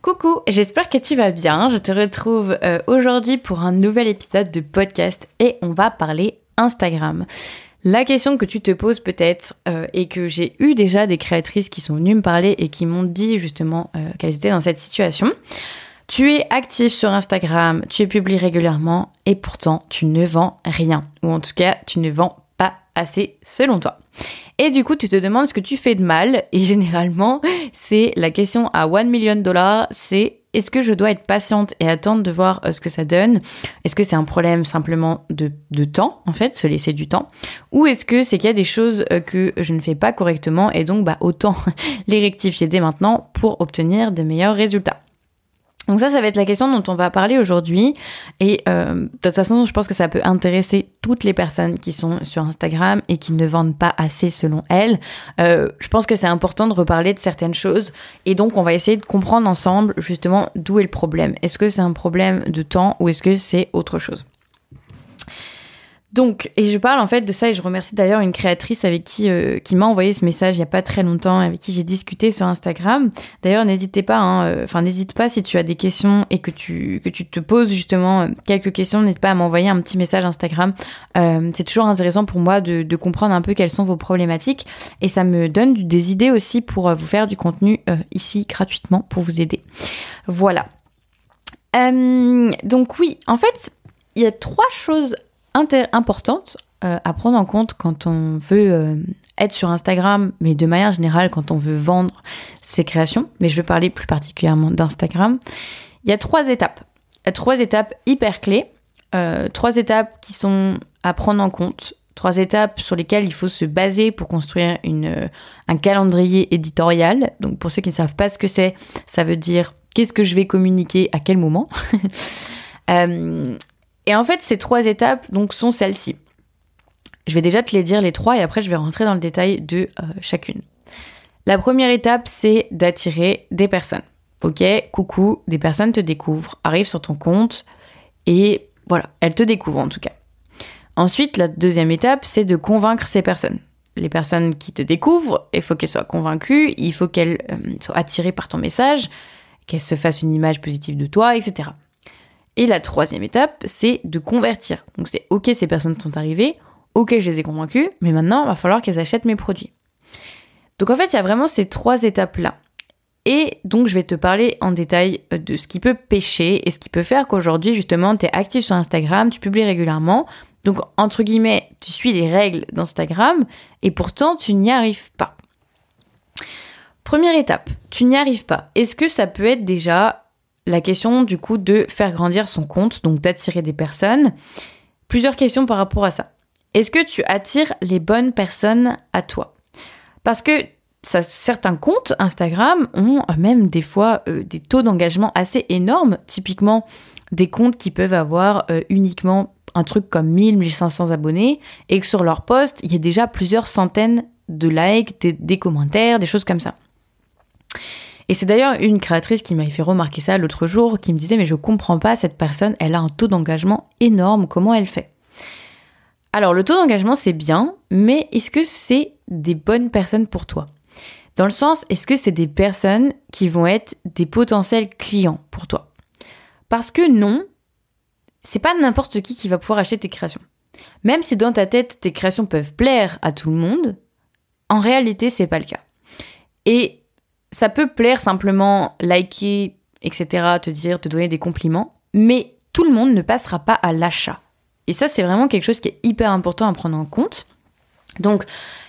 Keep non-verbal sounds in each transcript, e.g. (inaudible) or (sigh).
Coucou, j'espère que tu vas bien. Je te retrouve euh, aujourd'hui pour un nouvel épisode de podcast et on va parler Instagram. La question que tu te poses peut-être euh, et que j'ai eu déjà des créatrices qui sont venues me parler et qui m'ont dit justement euh, qu'elles étaient dans cette situation. Tu es active sur Instagram, tu publies régulièrement et pourtant tu ne vends rien. Ou en tout cas, tu ne vends pas assez selon toi. Et du coup, tu te demandes ce que tu fais de mal. Et généralement, c'est la question à 1 million dollars, c'est est-ce que je dois être patiente et attendre de voir euh, ce que ça donne? Est-ce que c'est un problème simplement de, de, temps, en fait, se laisser du temps? Ou est-ce que c'est qu'il y a des choses euh, que je ne fais pas correctement et donc bah, autant (laughs) les rectifier dès maintenant pour obtenir des meilleurs résultats? Donc ça, ça va être la question dont on va parler aujourd'hui. Et euh, de toute façon, je pense que ça peut intéresser toutes les personnes qui sont sur Instagram et qui ne vendent pas assez selon elles. Euh, je pense que c'est important de reparler de certaines choses. Et donc, on va essayer de comprendre ensemble justement d'où est le problème. Est-ce que c'est un problème de temps ou est-ce que c'est autre chose? Donc, et je parle en fait de ça et je remercie d'ailleurs une créatrice avec qui euh, qui m'a envoyé ce message il y a pas très longtemps, avec qui j'ai discuté sur Instagram. D'ailleurs, n'hésitez pas, hein, euh, enfin n'hésite pas si tu as des questions et que tu que tu te poses justement euh, quelques questions, n'hésite pas à m'envoyer un petit message Instagram. c'est toujours intéressant pour moi de, de, comprendre un peu quelles sont vos problématiques et ça me donne des idées aussi pour vous faire du contenu ici gratuitement pour vous aider. Voilà. donc oui, en fait, il y a trois choses importante euh, à prendre en compte quand on veut euh, être sur Instagram, mais de manière générale quand on veut vendre ses créations, mais je vais parler plus particulièrement d'Instagram. Il y a trois étapes. Trois étapes hyper clés, euh, trois étapes qui sont à prendre en compte, trois étapes sur lesquelles il faut se baser pour construire un calendrier éditorial. Donc pour ceux qui ne savent pas ce que c'est, ça veut dire qu'est-ce que je vais communiquer à quel moment. (laughs) Et en fait, ces trois étapes donc sont celles-ci. Je vais déjà te les dire les trois et après je vais rentrer dans le détail de euh, chacune. La première étape, c'est d'attirer des personnes. Ok, coucou, des personnes te découvrent, arrivent sur ton compte et voilà, elles te découvrent en tout cas. Ensuite, la deuxième étape, c'est de convaincre ces personnes. Les personnes qui te découvrent, il faut qu'elles soient convaincues, il faut qu'elles euh, soient attirées par ton message, qu'elles se fassent une image positive de toi, etc. Et la troisième étape, c'est de convertir. Donc c'est ok, ces personnes sont arrivées, ok, je les ai convaincues, mais maintenant, il va falloir qu'elles achètent mes produits. Donc en fait, il y a vraiment ces trois étapes-là. Et donc, je vais te parler en détail euh, de ce qui peut pêcher et ce qui peut faire qu'aujourd'hui, justement, tu es actif sur Instagram, tu publies régulièrement. Donc, entre guillemets, tu suis les règles d'Instagram et pourtant, tu n'y arrives pas. Première étape, tu n'y arrives pas. Est-ce que ça peut être déjà la question du coup de faire grandir son compte, donc d'attirer des personnes. Plusieurs questions par rapport à ça. Est-ce que tu attires les bonnes personnes à toi? Parce que certains comptes Instagram ont même des fois euh, des taux d'engagement assez énormes, typiquement des comptes qui peuvent avoir euh, uniquement un truc comme 1000, 1500 abonnés, et que sur leur post, il y a déjà plusieurs centaines de likes, des commentaires, des choses comme ça. Et c'est d'ailleurs une créatrice qui m'avait fait remarquer ça l'autre jour, qui me disait mais je comprends pas, cette personne, elle a un taux d'engagement énorme, comment elle fait? Alors le taux d'engagement c'est bien, mais est-ce que c'est des bonnes personnes pour toi? Dans le sens, est-ce que c'est des personnes qui vont être des potentiels clients pour toi? Parce que non, c'est pas n'importe qui qui va pouvoir acheter tes créations. Même si dans ta tête tes créations peuvent plaire à tout le monde, en réalité c'est pas le cas. Et ça peut plaire simplement liker, etc., te dire, te donner des compliments, mais tout le monde ne passera pas à l'achat. Et ça, c'est vraiment quelque chose qui est hyper important à prendre en compte. Donc,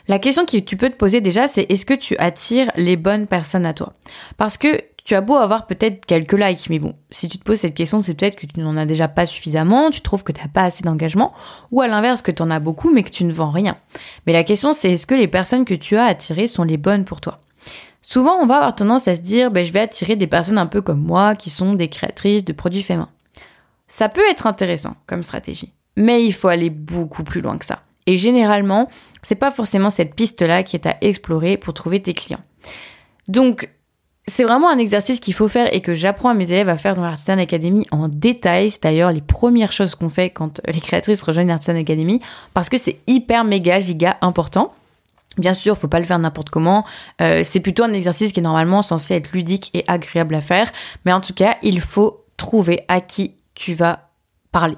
la question que tu peux te poser déjà, c'est est-ce que tu attires les bonnes personnes à toi? Parce que tu as beau avoir peut-être quelques likes, mais bon, si tu te poses cette question, c'est peut-être que tu n'en as déjà pas suffisamment, tu trouves que tu n'as pas assez d'engagement, ou à l'inverse, que tu en as beaucoup, mais que tu ne vends rien. Mais la question, c'est est-ce que les personnes que tu as attirées sont les bonnes pour toi? Souvent, on va avoir tendance à se dire, ben, je vais attirer des personnes un peu comme moi, qui sont des créatrices de produits faits main. Ça peut être intéressant comme stratégie, mais il faut aller beaucoup plus loin que ça. Et généralement, c'est pas forcément cette piste-là qui est à explorer pour trouver tes clients. Donc, c'est vraiment un exercice qu'il faut faire et que j'apprends à mes élèves à faire dans l'Artisan Academy en détail. C'est d'ailleurs les premières choses qu'on fait quand les créatrices rejoignent l'Artisan Academy parce que c'est hyper méga giga important. Bien sûr, faut pas le faire n'importe comment. Euh, c'est plutôt un exercice qui est normalement censé être ludique et agréable à faire. Mais en tout cas, il faut trouver à qui tu vas parler.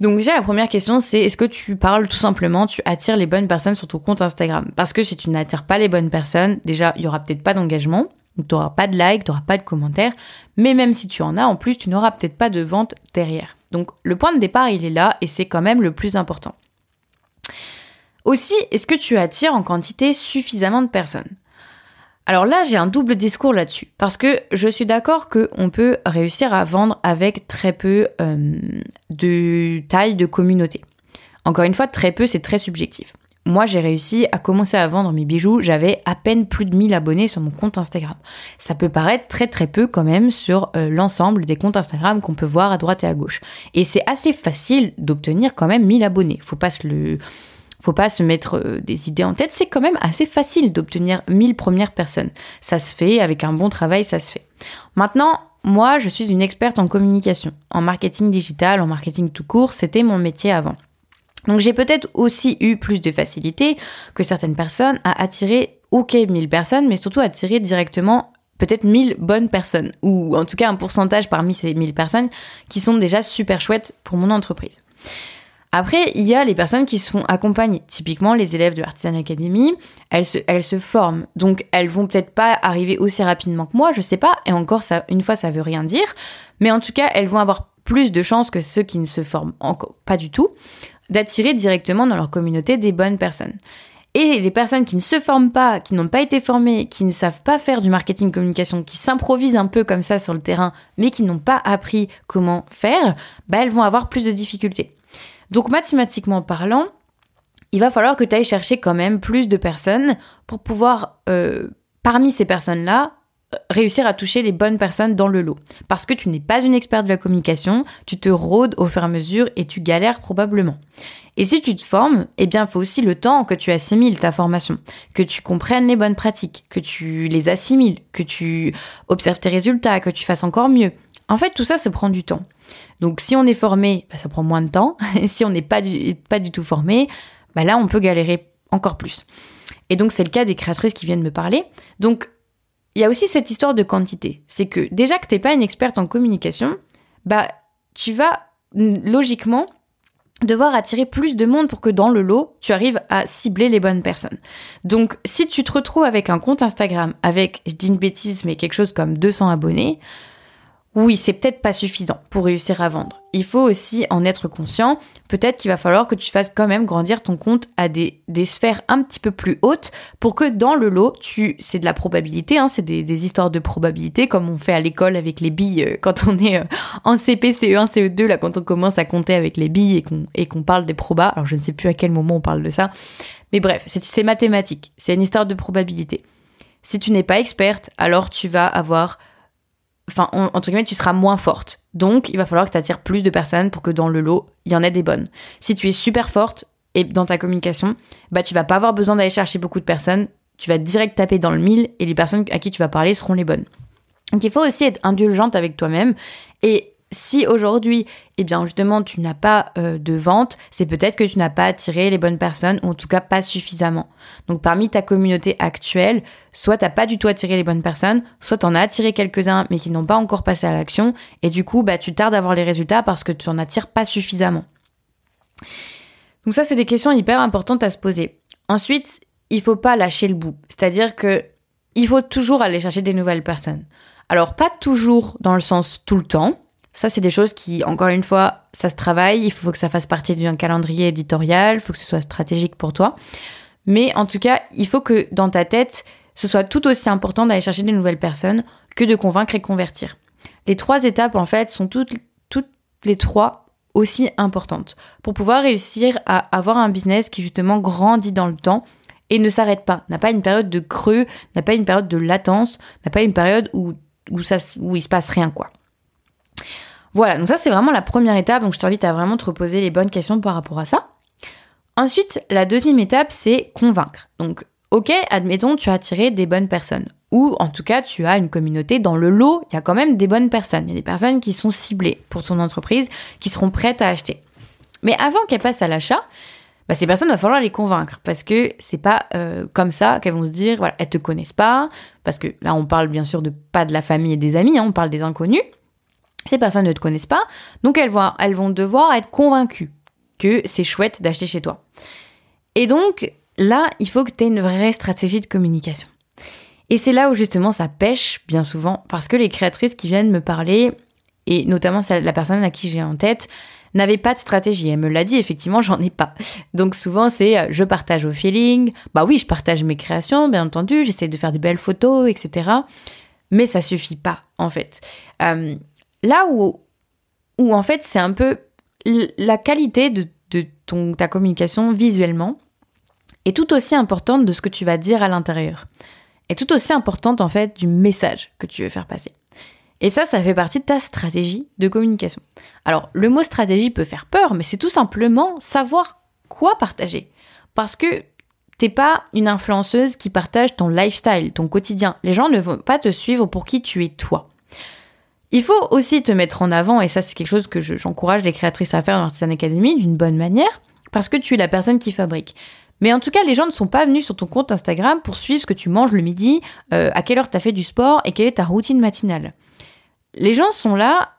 Donc déjà, la première question, c'est est-ce que tu parles tout simplement, tu attires les bonnes personnes sur ton compte Instagram? Parce que si tu n'attires pas les bonnes personnes, déjà, il y aura peut-être pas d'engagement. Tu n'auras pas de like, tu n'auras pas de commentaires. Mais même si tu en as, en plus, tu n'auras peut-être pas de vente derrière. Donc le point de départ, il est là et c'est quand même le plus important. Aussi, est-ce que tu attires en quantité suffisamment de personnes? Alors là, j'ai un double discours là-dessus, parce que je suis d'accord qu'on peut réussir à vendre avec très peu euh, de taille de communauté. Encore une fois, très peu, c'est très subjectif. Moi, j'ai réussi à commencer à vendre mes bijoux, j'avais à peine plus de 1000 abonnés sur mon compte Instagram. Ça peut paraître très très peu quand même sur euh, l'ensemble des comptes Instagram qu'on peut voir à droite et à gauche. Et c'est assez facile d'obtenir quand même 1000 abonnés. Faut pas se le faut pas se mettre euh, des idées en tête, c'est quand même assez facile d'obtenir 1000 premières personnes. Ça se fait, avec un bon travail, ça se fait. Maintenant, moi, je suis une experte en communication, en marketing digital, en marketing tout court, c'était mon métier avant. Donc j'ai peut-être aussi eu plus de facilité que certaines personnes à attirer, ok, 1000 personnes, mais surtout à attirer directement peut-être 1000 bonnes personnes, ou en tout cas un pourcentage parmi ces 1000 personnes qui sont déjà super chouettes pour mon entreprise. Après, il y a les personnes qui se font accompagner. Typiquement, les élèves de l'Artisan Academy, elles se, elles se forment. Donc, elles vont peut-être pas arriver aussi rapidement que moi, je sais pas. Et encore, ça, une fois, ça veut rien dire. Mais en tout cas, elles vont avoir plus de chances que ceux qui ne se forment encore pas du tout d'attirer directement dans leur communauté des bonnes personnes. Et les personnes qui ne se forment pas, qui n'ont pas été formées, qui ne savent pas faire du marketing communication, qui s'improvisent un peu comme ça sur le terrain, mais qui n'ont pas appris comment faire, bah elles vont avoir plus de difficultés. Donc mathématiquement parlant, il va falloir que tu ailles chercher quand même plus de personnes pour pouvoir, euh, parmi ces personnes-là, réussir à toucher les bonnes personnes dans le lot. Parce que tu n'es pas une experte de la communication, tu te rôdes au fur et à mesure et tu galères probablement. Et si tu te formes, eh bien, faut aussi le temps que tu assimiles ta formation, que tu comprennes les bonnes pratiques, que tu les assimiles, que tu observes tes résultats, que tu fasses encore mieux. En fait, tout ça, ça prend du temps. Donc, si on est formé, bah, ça prend moins de temps. Et (laughs) si on n'est pas du, pas du tout formé, bah, là, on peut galérer encore plus. Et donc, c'est le cas des créatrices qui viennent me parler. Donc, il y a aussi cette histoire de quantité. C'est que déjà que tu n'es pas une experte en communication, bah, tu vas logiquement devoir attirer plus de monde pour que dans le lot, tu arrives à cibler les bonnes personnes. Donc, si tu te retrouves avec un compte Instagram avec, je dis une bêtise, mais quelque chose comme 200 abonnés, oui, c'est peut-être pas suffisant pour réussir à vendre. Il faut aussi en être conscient. Peut-être qu'il va falloir que tu fasses quand même grandir ton compte à des, sphères un petit peu plus hautes pour que dans le lot, tu, c'est de la probabilité, hein, c'est des, histoires de probabilité comme on fait à l'école avec les billes euh, quand on est euh, en CP, CE1, CE2, là quand on commence à compter avec les billes et qu'on, et qu'on parle des probas. Alors je ne sais plus à quel moment on parle de ça. Mais bref, c'est, c'est mathématique. C'est une histoire de probabilité. Si tu n'es pas experte, alors tu vas avoir enfin, entre guillemets, tu seras moins forte. Donc, il va falloir que tu attires plus de personnes pour que dans le lot, il y en ait des bonnes. Si tu es super forte et dans ta communication, bah, tu vas pas avoir besoin d'aller chercher beaucoup de personnes. Tu vas direct taper dans le mille et les personnes à qui tu vas parler seront les bonnes. Donc, il faut aussi être indulgente avec toi-même et si aujourd'hui, eh bien justement, tu n'as pas euh, de vente, c'est peut-être que tu n'as pas attiré les bonnes personnes, ou en tout cas pas suffisamment. Donc parmi ta communauté actuelle, soit tu n'as pas du tout attiré les bonnes personnes, soit tu en as attiré quelques-uns mais qui n'ont pas encore passé à l'action, et du coup, bah, tu tardes à avoir les résultats parce que tu n'en attires pas suffisamment. Donc ça, c'est des questions hyper importantes à se poser. Ensuite, il faut pas lâcher le bout. C'est-à-dire que il faut toujours aller chercher des nouvelles personnes. Alors pas toujours dans le sens tout le temps, ça, c'est des choses qui, encore une fois, ça se travaille. Il faut que ça fasse partie d'un calendrier éditorial. Il faut que ce soit stratégique pour toi. Mais en tout cas, il faut que dans ta tête, ce soit tout aussi important d'aller chercher des nouvelles personnes que de convaincre et convertir. Les trois étapes, en fait, sont toutes, toutes les trois aussi importantes pour pouvoir réussir à avoir un business qui justement grandit dans le temps et ne s'arrête pas, n'a pas une période de creux, n'a pas une période de latence, n'a pas une période où, où, ça, où il se passe rien quoi. Voilà, donc ça c'est vraiment la première étape, donc je t'invite à vraiment te reposer les bonnes questions par rapport à ça. Ensuite, la deuxième étape, c'est convaincre. Donc, ok, admettons, tu as attiré des bonnes personnes. Ou en tout cas, tu as une communauté dans le lot, il y a quand même des bonnes personnes. Il y a des personnes qui sont ciblées pour ton entreprise, qui seront prêtes à acheter. Mais avant qu'elles passent à l'achat, bah, ces personnes, il va falloir les convaincre parce que c'est pas euh, comme ça qu'elles vont se dire, voilà, elles te connaissent pas, parce que là, on parle bien sûr de pas de la famille et des amis, hein, on parle des inconnus. Ces personnes ne te connaissent pas, donc elles vont, elles vont devoir être convaincues que c'est chouette d'acheter chez toi. Et donc, là, il faut que tu aies une vraie stratégie de communication. Et c'est là où justement ça pêche bien souvent, parce que les créatrices qui viennent me parler, et notamment la personne à qui j'ai en tête, n'avait pas de stratégie. Elle me l'a dit, effectivement, j'en ai pas. Donc souvent, c'est euh, je partage au feeling. Bah oui, je partage mes créations, bien entendu, j'essaie de faire de belles photos, etc. Mais ça suffit pas, en fait. Euh, là où, où, en fait, c'est un peu la qualité de, de ton, ta communication visuellement est tout aussi importante de ce que tu vas dire à l'intérieur. Est tout aussi importante, en fait, du message que tu veux faire passer. Et ça, ça fait partie de ta stratégie de communication. Alors, le mot stratégie peut faire peur, mais c'est tout simplement savoir quoi partager. Parce que t'es pas une influenceuse qui partage ton lifestyle, ton quotidien. Les gens ne vont pas te suivre pour qui tu es toi. Il faut aussi te mettre en avant, et ça c'est quelque chose que j'encourage les créatrices à faire dans Artisan Academy d'une bonne manière, parce que tu es la personne qui fabrique. Mais en tout cas, les gens ne sont pas venus sur ton compte Instagram pour suivre ce que tu manges le midi, euh, à quelle heure tu as fait du sport et quelle est ta routine matinale les gens sont là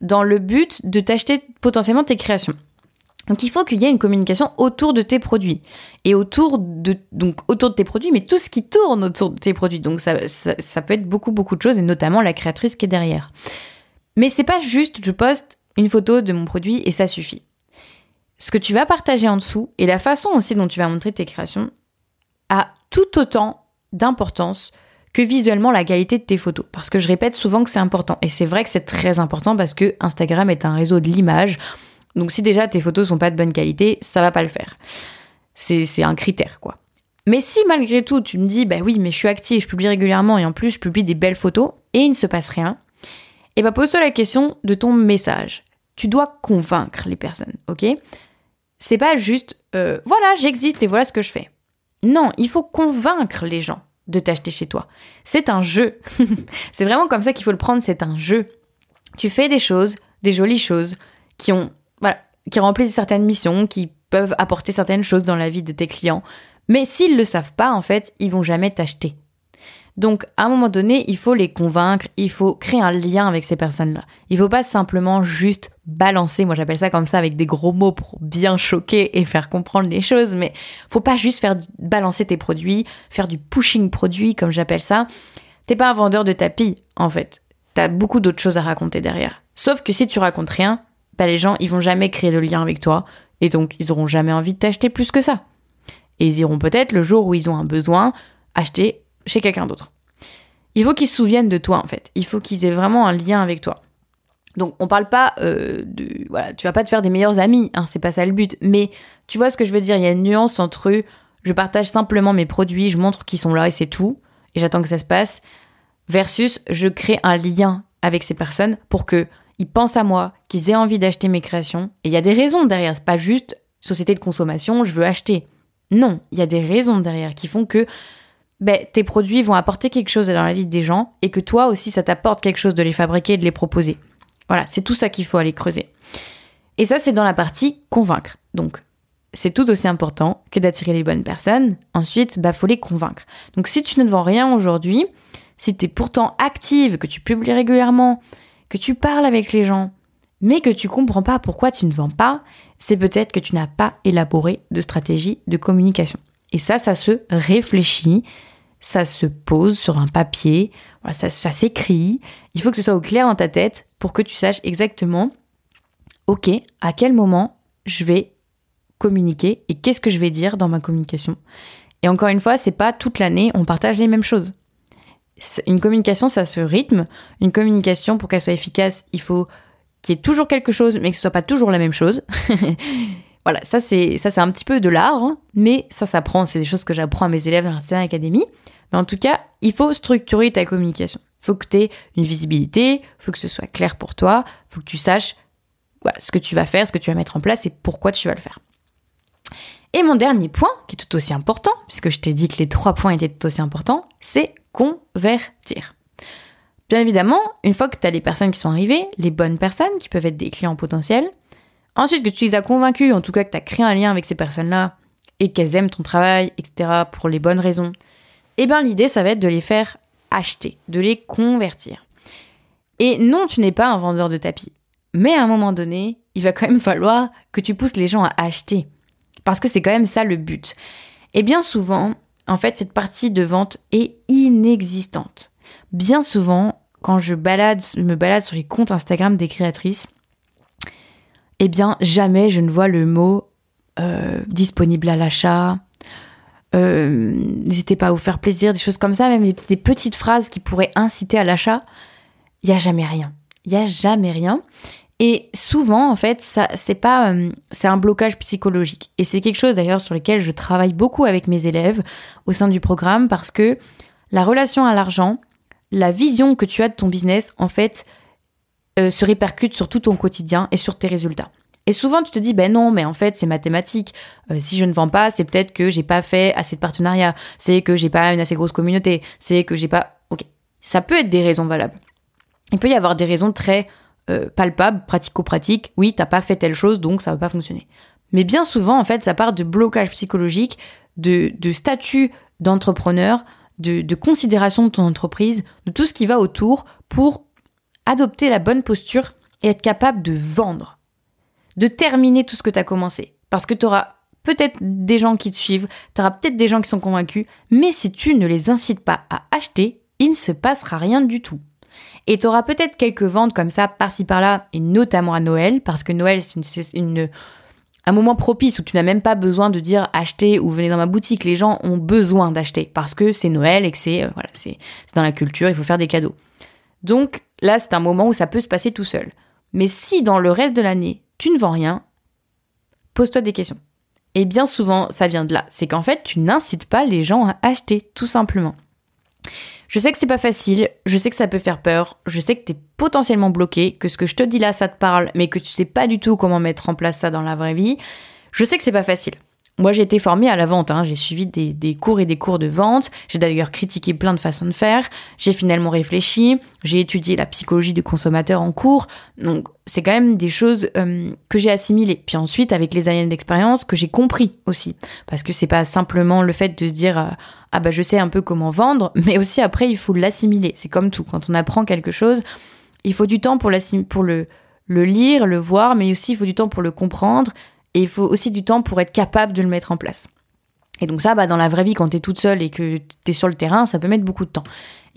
dans le but de t'acheter potentiellement tes créations. Donc il faut qu'il y ait une communication autour de tes produits et autour de donc autour de tes produits, mais tout ce qui tourne autour de tes produits. Donc ça, ça, peut être beaucoup beaucoup de choses et notamment la créatrice qui est derrière. Mais c'est pas juste je poste une photo de mon produit et ça suffit. Ce que tu vas partager en dessous et la façon aussi dont tu vas montrer tes créations a tout autant d'importance que visuellement la qualité de tes photos. Parce que je répète souvent que c'est important. Et c'est vrai que c'est très important parce que Instagram est un réseau de l'image. Donc si déjà tes photos sont pas de bonne qualité, ça va pas le faire. C'est un critère, quoi. Mais si malgré tout tu me dis, bah oui, mais je suis active, je publie régulièrement et en plus je publie des belles photos et il ne se passe rien, et eh bah pose-toi la question de ton message. Tu dois convaincre les personnes, ok? C'est pas juste, euh, voilà, j'existe et voilà ce que je fais. Non, il faut convaincre les gens de t'acheter chez toi. C'est un jeu. (laughs) c'est vraiment comme ça qu'il faut le prendre, c'est un jeu. Tu fais des choses, des jolies choses, qui ont, voilà, qui remplissent certaines missions, qui peuvent apporter certaines choses dans la vie de tes clients. Mais s'ils le savent pas, en fait, ils vont jamais t'acheter. Donc, à un moment donné, il faut les convaincre, il faut créer un lien avec ces personnes-là. Il faut pas simplement juste balancer, moi j'appelle ça comme ça avec des gros mots pour bien choquer et faire comprendre les choses, mais faut pas juste faire balancer tes produits, faire du pushing produit comme j'appelle ça. T'es pas un vendeur de tapis, en fait. T'as beaucoup d'autres choses à raconter derrière. Sauf que si tu racontes rien, les gens, ils vont jamais créer de lien avec toi, et donc ils auront jamais envie de t'acheter plus que ça. Et ils iront peut-être le jour où ils ont un besoin acheter chez quelqu'un d'autre. Il faut qu'ils se souviennent de toi en fait. Il faut qu'ils aient vraiment un lien avec toi. Donc on parle pas euh, de voilà, tu vas pas te faire des meilleurs amis, hein, c'est pas ça le but. Mais tu vois ce que je veux dire? Il y a une nuance entre je partage simplement mes produits, je montre qu'ils sont là et c'est tout, et j'attends que ça se passe, versus je crée un lien avec ces personnes pour que ils pensent à moi, qu'ils aient envie d'acheter mes créations. Et il y a des raisons derrière. C'est pas juste société de consommation, je veux acheter. Non, il y a des raisons derrière qui font que ben, tes produits vont apporter quelque chose dans la vie des gens et que toi aussi ça t'apporte quelque chose de les fabriquer et de les proposer. Voilà, c'est tout ça qu'il faut aller creuser. Et ça, c'est dans la partie convaincre. Donc, c'est tout aussi important que d'attirer les bonnes personnes. Ensuite, bah, faut les convaincre. Donc, si tu ne vends rien aujourd'hui, si tu es pourtant active, que tu publies régulièrement, que tu parles avec les gens, mais que tu comprends pas pourquoi tu ne vends pas, c'est peut-être que tu n'as pas élaboré de stratégie de communication. Et ça, ça se réfléchit, ça se pose sur un papier, ça, s'écrit. Il faut que ce soit au clair dans ta tête pour que tu saches exactement, ok, à quel moment je vais communiquer et qu'est-ce que je vais dire dans ma communication. Et encore une fois, c'est pas toute l'année on partage les mêmes choses. Une communication, ça se rythme. Une communication, pour qu'elle soit efficace, il faut qu'il y ait toujours quelque chose, mais que ce soit pas toujours la même chose. (laughs) voilà, ça c'est ça c'est un petit peu de l'art, hein, mais ça s'apprend. C'est des choses que j'apprends à mes élèves dans la Academy. Mais en tout cas, il faut structurer ta communication. Il faut que tu aies une visibilité, il faut que ce soit clair pour toi, il faut que tu saches ce que tu vas faire, ce que tu vas mettre en place et pourquoi tu vas le faire. Et mon dernier point, qui est tout aussi important, puisque je t'ai dit que les trois points étaient tout aussi importants, c'est convertir. Bien évidemment, une fois que tu as les personnes qui sont arrivées, les bonnes personnes, qui peuvent être des clients potentiels, Ensuite, que tu les as convaincus, en tout cas que tu as créé un lien avec ces personnes-là et qu'elles aiment ton travail, etc., pour les bonnes raisons, eh bien l'idée, ça va être de les faire acheter, de les convertir. Et non, tu n'es pas un vendeur de tapis. Mais à un moment donné, il va quand même falloir que tu pousses les gens à acheter. Parce que c'est quand même ça le but. Et bien souvent, en fait, cette partie de vente est inexistante. Bien souvent, quand je, me balade sur les comptes Instagram des créatrices, eh bien, jamais je ne vois le mot euh, disponible à l'achat. Euh, n'hésitez pas à vous faire plaisir, des choses comme ça, même des petites phrases qui pourraient inciter à l'achat. Il n'y a jamais rien. Il n'y a jamais rien. Et souvent, en fait, ça, c'est pas, euh, c'est un blocage psychologique. Et c'est quelque chose d'ailleurs sur lequel je travaille beaucoup avec mes élèves au sein du programme parce que la relation à l'argent, la vision que tu as de ton business, en fait, euh, se répercute sur tout ton quotidien et sur tes résultats. Et souvent, tu te dis, ben non, mais en fait, c'est mathématique. Euh, si je ne vends pas, c'est peut-être que j'ai pas fait assez de partenariats, c'est que j'ai pas une assez grosse communauté, c'est que j'ai pas. Ok, ça peut être des raisons valables. Il peut y avoir des raisons très euh, palpables, pratico-pratiques. Oui, t'as pas fait telle chose, donc ça va pas fonctionner. Mais bien souvent, en fait, ça part de blocage psychologique, de, de statut d'entrepreneur, de, considération de ton entreprise, de tout ce qui va autour pour adopter la bonne posture et être capable de vendre, de terminer tout ce que tu as commencé. Parce que tu auras peut-être des gens qui te suivent, tu auras peut-être des gens qui sont convaincus, mais si tu ne les incites pas à acheter, il ne se passera rien du tout. Et tu auras peut-être quelques ventes comme ça, par-ci par-là, et notamment à Noël, parce que Noël, c'est une, un moment propice où tu n'as même pas besoin de dire achetez ou venez dans ma boutique. Les gens ont besoin d'acheter parce que c'est Noël et que c'est euh, voilà, c'est dans la culture, il faut faire des cadeaux. Donc là, c'est un moment où ça peut se passer tout seul. Mais si dans le reste de l'année, tu ne vends rien, pose-toi des questions. Et bien souvent, ça vient de là. C'est qu'en fait, tu n'incites pas les gens à acheter, tout simplement. Je sais que c'est pas facile, je sais que ça peut faire peur, je sais que t'es potentiellement bloqué, que ce que je te dis là ça te parle, mais que tu sais pas du tout comment mettre en place ça dans la vraie vie. Je sais que c'est pas facile. Moi, j'ai été formée à la vente. Hein. J'ai suivi des, cours et des cours de vente. J'ai d'ailleurs critiqué plein de façons de faire. J'ai finalement réfléchi. J'ai étudié la psychologie du consommateur en cours. Donc, c'est quand même des choses euh, que j'ai assimilées. Puis ensuite, avec les années d'expérience, que j'ai compris aussi. Parce que c'est pas simplement le fait de se dire euh, ah bah je sais un peu comment vendre, (laughs) mais aussi après il faut l'assimiler. C'est comme tout. Quand on apprend quelque chose, il faut du temps pour, pour le, le lire, le voir, mais aussi il faut du temps pour le comprendre et il faut aussi du temps pour être capable de le mettre en place. Et donc ça, bah, dans la vraie vie, quand tu es toute seule et que tu es sur le terrain, ça peut mettre beaucoup de temps.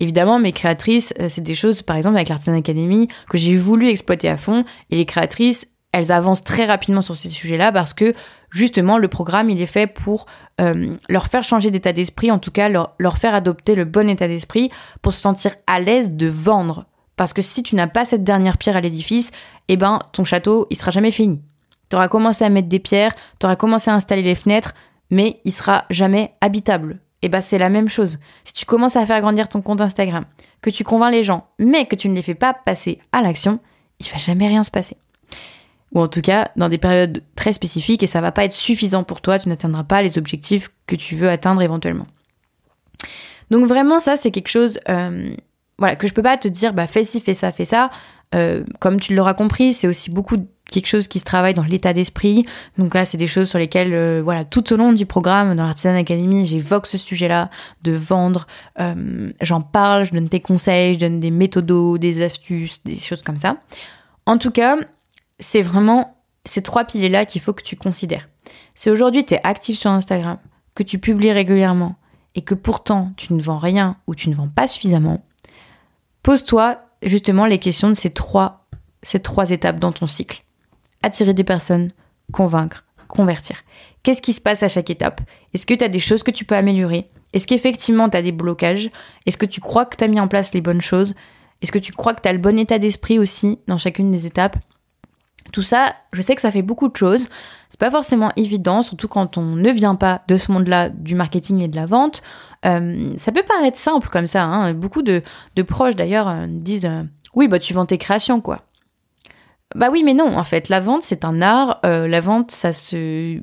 Évidemment, mes créatrices, euh, c'est des choses, par exemple avec l'Artisan Academy, que j'ai voulu exploiter à fond. Et les créatrices, elles avancent très rapidement sur ces sujets-là parce que justement, le programme, il est fait pour euh, leur faire changer d'état d'esprit, en tout cas leur, leur faire adopter le bon état d'esprit pour se sentir à l'aise de vendre. Parce que si tu n'as pas cette dernière pierre à l'édifice, eh ben, ton château, il sera jamais fini. Tu auras commencé à mettre des pierres, tu auras commencé à installer les fenêtres, mais il sera jamais habitable. Et bah c'est la même chose. Si tu commences à faire grandir ton compte Instagram, que tu convaincs les gens, mais que tu ne les fais pas passer à l'action, il va jamais rien se passer. Ou en tout cas, dans des périodes très spécifiques, et ça va pas être suffisant pour toi, tu n'atteindras pas les objectifs que tu veux atteindre éventuellement. Donc vraiment, ça, c'est quelque chose euh, voilà, que je peux pas te dire, bah fais ci, fais ça, fais ça. Euh, comme tu l'auras compris, c'est aussi beaucoup quelque chose qui se travaille dans l'état d'esprit. Donc là, c'est des choses sur lesquelles, euh, voilà, tout au long du programme dans l'Artisan Academy, j'évoque ce sujet-là de vendre. Euh, j'en parle, je donne des conseils, je donne des méthodos, des astuces, des choses comme ça. En tout cas, c'est vraiment ces trois piliers-là qu'il faut que tu considères. Si aujourd'hui tu es actif sur Instagram, que tu publies régulièrement et que pourtant tu ne vends rien ou tu ne vends pas suffisamment, pose-toi justement les questions de ces trois, ces trois étapes dans ton cycle. Attirer des personnes, convaincre, convertir. Qu'est-ce qui se passe à chaque étape? Est-ce que tu as des choses que tu peux améliorer? Est-ce qu'effectivement tu as des blocages? Est-ce que tu crois que tu as mis en place les bonnes choses? Est-ce que tu crois que tu as le bon état d'esprit aussi dans chacune des étapes? Tout ça, je sais que ça fait beaucoup de choses. C'est pas forcément évident, surtout quand on ne vient pas de ce monde-là du marketing et de la vente. Euh, ça peut paraître simple comme ça. Hein. Beaucoup de, proches d'ailleurs euh, disent euh, oui bah tu vends tes créations quoi. Bah oui mais non en fait la vente c'est un art. la vente ça se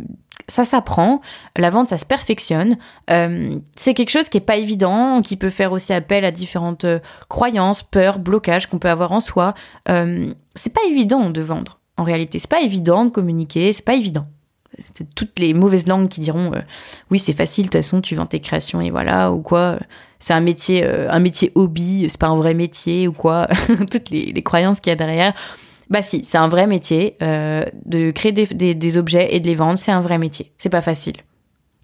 ça s'apprend, la vente ça se perfectionne. c'est quelque chose qui est pas évident, qui peut faire aussi appel à différentes croyances, peurs, blocages qu'on peut avoir en soi. c'est pas évident de vendre. En réalité, c'est pas évident de communiquer, c'est pas évident. C'est toutes les mauvaises langues qui diront euh, oui c'est facile de toute façon tu vends tes créations et voilà ou quoi c'est un métier euh, un métier hobby c'est pas un vrai métier ou quoi (laughs) toutes les, croyances qu'il y a derrière bah si c'est un vrai métier euh, de créer des, des, objets et de les vendre c'est un vrai métier c'est pas facile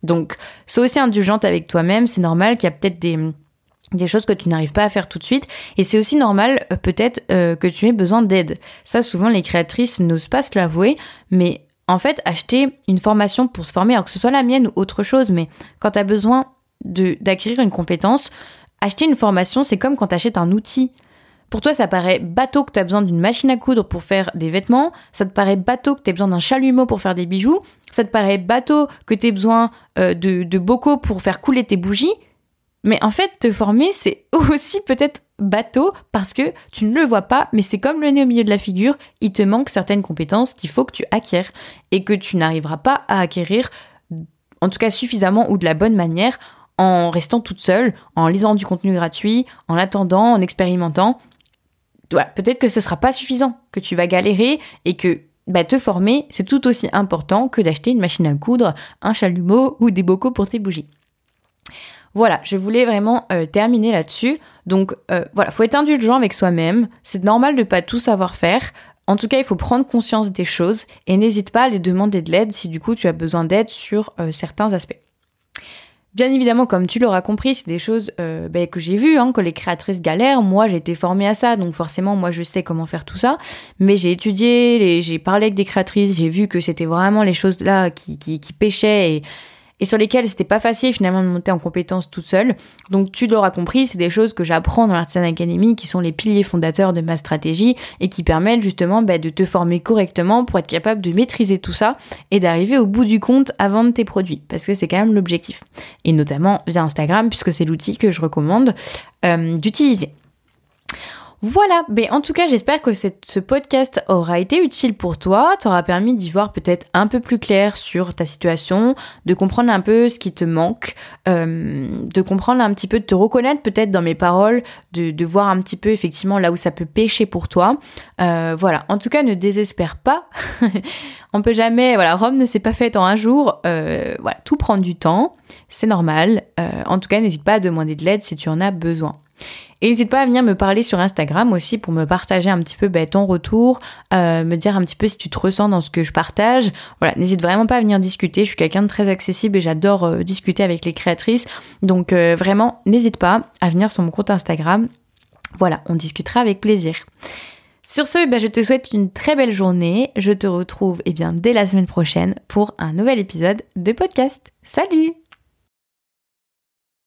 donc sois aussi indulgente avec toi-même c'est normal qu'il y a peut-être des choses que tu n'arrives pas à faire tout de suite. Et c'est aussi normal euh, peut-être euh, que tu aies besoin d'aide. Ça, souvent, les créatrices n'osent pas se l'avouer, mais en fait, acheter une formation pour se former, alors que ce soit la mienne ou autre chose, mais quand tu as besoin d'acquérir une compétence, acheter une formation, c'est comme quand tu achètes un outil. Pour toi, ça paraît bateau que tu besoin d'une machine à coudre pour faire des vêtements, ça te paraît bateau que tu besoin d'un chalumeau pour faire des bijoux, ça te paraît bateau que tu besoin euh, de, de bocaux pour faire couler tes bougies, mais en fait, te former, c'est (laughs) aussi peut-être bateau parce que tu ne le vois pas, mais c'est comme le nez au milieu de la figure, il te manque certaines compétences qu'il faut que tu acquières et que tu n'arriveras pas à acquérir, en tout cas suffisamment ou de la bonne manière, en restant toute seule, en lisant du contenu gratuit, en attendant, en expérimentant. Peut-être que ce sera pas suffisant, que tu vas galérer et que bah, te former, c'est tout aussi important que d'acheter une machine à coudre, un chalumeau ou des bocaux pour tes bougies. Voilà, je voulais vraiment euh, terminer là-dessus. Donc euh, voilà, faut être indulgent avec soi-même. C'est normal de pas tout savoir faire. En tout cas, il faut prendre conscience des choses et n'hésite pas à les demander de l'aide si du coup tu as besoin d'aide sur euh, certains aspects. Bien évidemment, comme tu l'auras compris, c'est des choses ben, que j'ai vues, hein, que les créatrices galèrent. Moi, j'ai été formée à ça, donc forcément, moi, je sais comment faire tout ça. Mais j'ai étudié, j'ai parlé avec des créatrices, j'ai vu que c'était vraiment les choses là qui, qui, qui pêchaient et sur lesquelles c'était pas facile finalement de monter en compétence toute seule. Donc tu l'auras compris, c'est des choses que j'apprends dans l'Artisan Academy qui sont les piliers fondateurs de ma stratégie et qui permettent justement bah, de te former correctement pour être capable de maîtriser tout ça et d'arriver au bout du compte à vendre tes produits parce que c'est quand même l'objectif. Et notamment via Instagram puisque c'est l'outil que je recommande euh, d'utiliser. Voilà, mais en tout cas j'espère que ce podcast aura été utile pour toi, t'aura permis d'y voir peut-être un peu plus clair sur ta situation, de comprendre un peu ce qui te manque, euh, de comprendre un petit peu, de te reconnaître peut-être dans mes paroles, de, voir un petit peu effectivement là où ça peut pêcher pour toi. Euh, voilà, en tout cas ne désespère pas. (laughs) On peut jamais, voilà, Rome ne s'est pas faite en un jour. Euh, voilà, tout prend du temps, c'est normal. en tout cas, n'hésite pas à demander de l'aide si tu en as besoin. Et n'hésite pas à venir me parler sur Instagram aussi pour me partager un petit peu ben, ton retour, euh, me dire un petit peu si tu te ressens dans ce que je partage. Voilà, n'hésite vraiment pas à venir discuter. Je suis quelqu'un de très accessible et j'adore euh, discuter avec les créatrices. Donc euh, vraiment, n'hésite pas à venir sur mon compte Instagram. Voilà, on discutera avec plaisir. Sur ce, ben, je te souhaite une très belle journée. Je te retrouve eh bien, dès la semaine prochaine pour un nouvel épisode de podcast. Salut